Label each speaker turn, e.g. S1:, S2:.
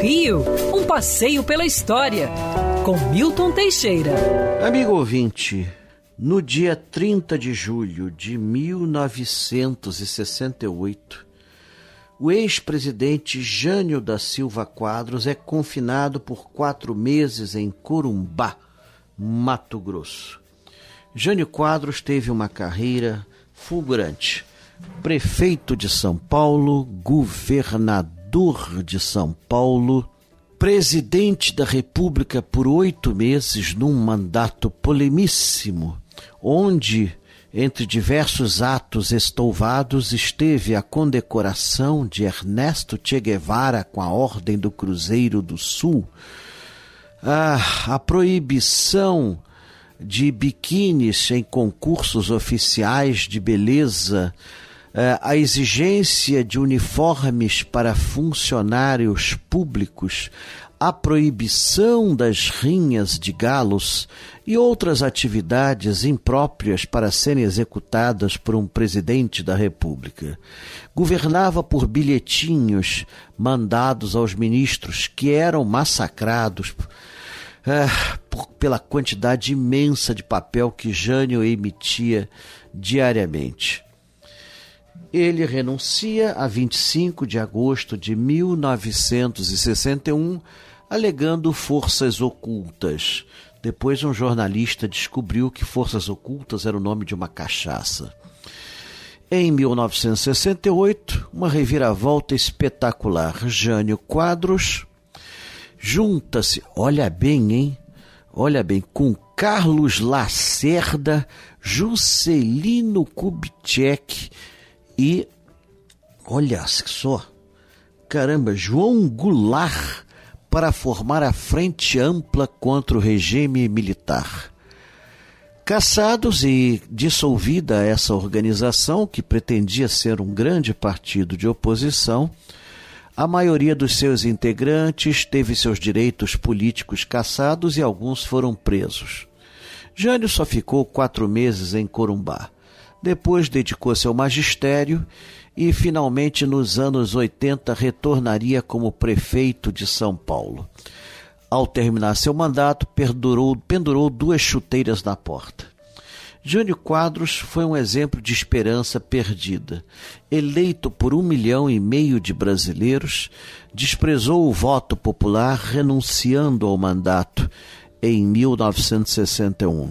S1: Rio, um passeio pela história, com Milton Teixeira.
S2: Amigo ouvinte, no dia 30 de julho de 1968, o ex-presidente Jânio da Silva Quadros é confinado por quatro meses em Corumbá, Mato Grosso. Jânio Quadros teve uma carreira fulgurante. Prefeito de São Paulo, governador governador de São Paulo, presidente da República por oito meses num mandato polemíssimo, onde, entre diversos atos estouvados, esteve a condecoração de Ernesto Che Guevara com a Ordem do Cruzeiro do Sul, a, a proibição de biquínis em concursos oficiais de beleza a exigência de uniformes para funcionários públicos, a proibição das rinhas de galos e outras atividades impróprias para serem executadas por um presidente da República. Governava por bilhetinhos mandados aos ministros que eram massacrados é, por, pela quantidade imensa de papel que Jânio emitia diariamente. Ele renuncia a 25 de agosto de 1961, alegando forças ocultas. Depois, um jornalista descobriu que Forças Ocultas era o nome de uma cachaça. Em 1968, uma reviravolta espetacular. Jânio Quadros junta-se, olha bem, hein? Olha bem, com Carlos Lacerda, Juscelino Kubitschek e olha só, caramba, João Goulart para formar a frente ampla contra o regime militar. Caçados e dissolvida essa organização, que pretendia ser um grande partido de oposição, a maioria dos seus integrantes teve seus direitos políticos caçados e alguns foram presos. Jânio só ficou quatro meses em Corumbá. Depois dedicou-se ao magistério e, finalmente, nos anos 80, retornaria como prefeito de São Paulo. Ao terminar seu mandato, pendurou, pendurou duas chuteiras na porta. Jânio Quadros foi um exemplo de esperança perdida. Eleito por um milhão e meio de brasileiros, desprezou o voto popular, renunciando ao mandato em 1961.